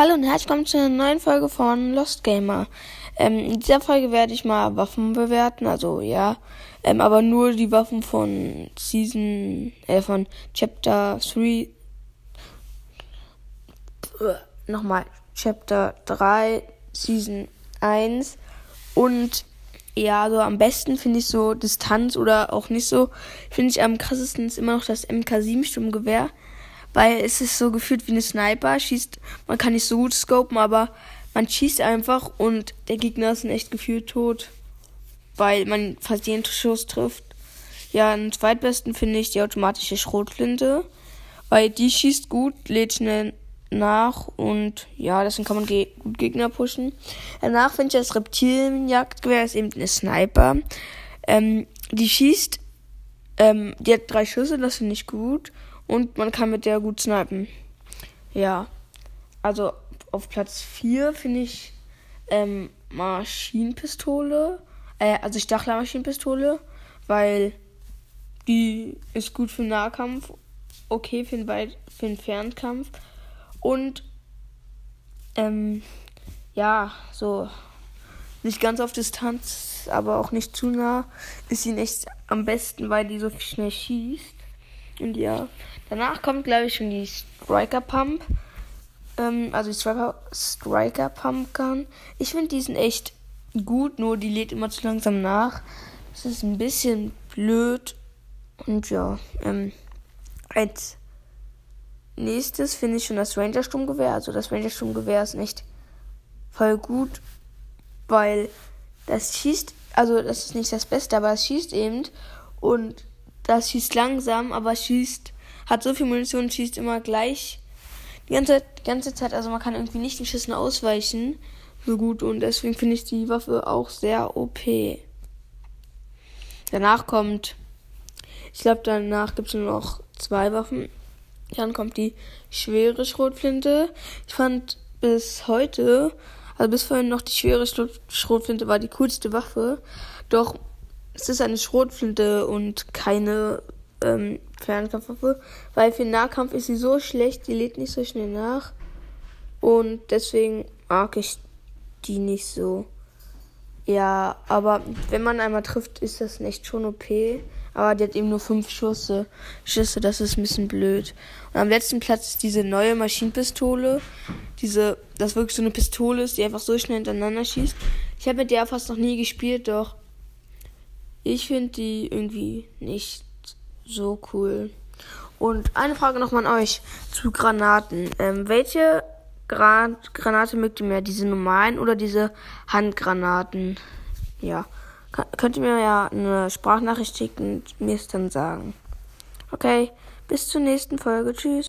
Hallo und herzlich willkommen zu einer neuen Folge von Lost Gamer. Ähm, in dieser Folge werde ich mal Waffen bewerten, also ja, ähm, aber nur die Waffen von Season, äh, von Chapter 3. Äh, nochmal, Chapter 3, Season 1 und ja, so am besten finde ich so Distanz oder auch nicht so. Finde ich am krassesten ist immer noch das MK7 Sturmgewehr weil es ist so gefühlt wie eine Sniper, schießt, man kann nicht so gut scopen, aber man schießt einfach und der Gegner ist echt gefühlt tot, weil man fast jeden Schuss trifft. Ja, am zweitbesten finde ich die automatische Schrotflinte, weil die schießt gut, lädt schnell nach und ja, deswegen kann man ge gut Gegner pushen. Danach finde ich das Reptilienjagdgewehr ist eben eine Sniper. Ähm, die schießt, ähm, die hat drei Schüsse, das finde ich gut und man kann mit der gut snipen. Ja, also auf Platz 4 finde ich ähm, Maschinenpistole, äh, also Stachler-Maschinenpistole, weil die ist gut für Nahkampf, okay für den, Weit für den Fernkampf und ähm, ja, so nicht ganz auf Distanz, aber auch nicht zu nah, ist sie nicht am besten, weil die so schnell schießt. Und ja, danach kommt, glaube ich, schon die Striker Pump. Ähm, also die Striker, Striker Pump Gun. Ich finde, die sind echt gut, nur die lädt immer zu langsam nach. Das ist ein bisschen blöd. Und ja, ähm, als nächstes finde ich schon das Ranger Sturmgewehr. Also das Ranger Sturmgewehr ist nicht voll gut, weil das schießt, also das ist nicht das Beste, aber es schießt eben und das schießt langsam, aber schießt, hat so viel Munition, schießt immer gleich die ganze, die ganze Zeit. Also man kann irgendwie nicht den Schüssen ausweichen so gut und deswegen finde ich die Waffe auch sehr OP. Danach kommt, ich glaube danach gibt es nur noch zwei Waffen. Dann kommt die schwere Schrotflinte. Ich fand bis heute, also bis vorhin noch die schwere Schrotflinte war die coolste Waffe. Doch es ist eine Schrotflinte und keine ähm, Fernkampfwaffe, weil für Nahkampf ist sie so schlecht, die lädt nicht so schnell nach. Und deswegen mag ich die nicht so. Ja, aber wenn man einmal trifft, ist das nicht schon OP. Aber die hat eben nur fünf Schüsse. Schüsse, das ist ein bisschen blöd. Und am letzten Platz ist diese neue Maschinenpistole. Diese, das wirklich so eine Pistole ist, die einfach so schnell hintereinander schießt. Ich habe mit der fast noch nie gespielt, doch ich finde die irgendwie nicht so cool. Und eine Frage nochmal an euch zu Granaten. Ähm, welche Gran Granate mögt ihr mehr? Diese normalen oder diese Handgranaten? Ja. K könnt ihr mir ja eine Sprachnachricht schicken und mir es dann sagen. Okay, bis zur nächsten Folge. Tschüss.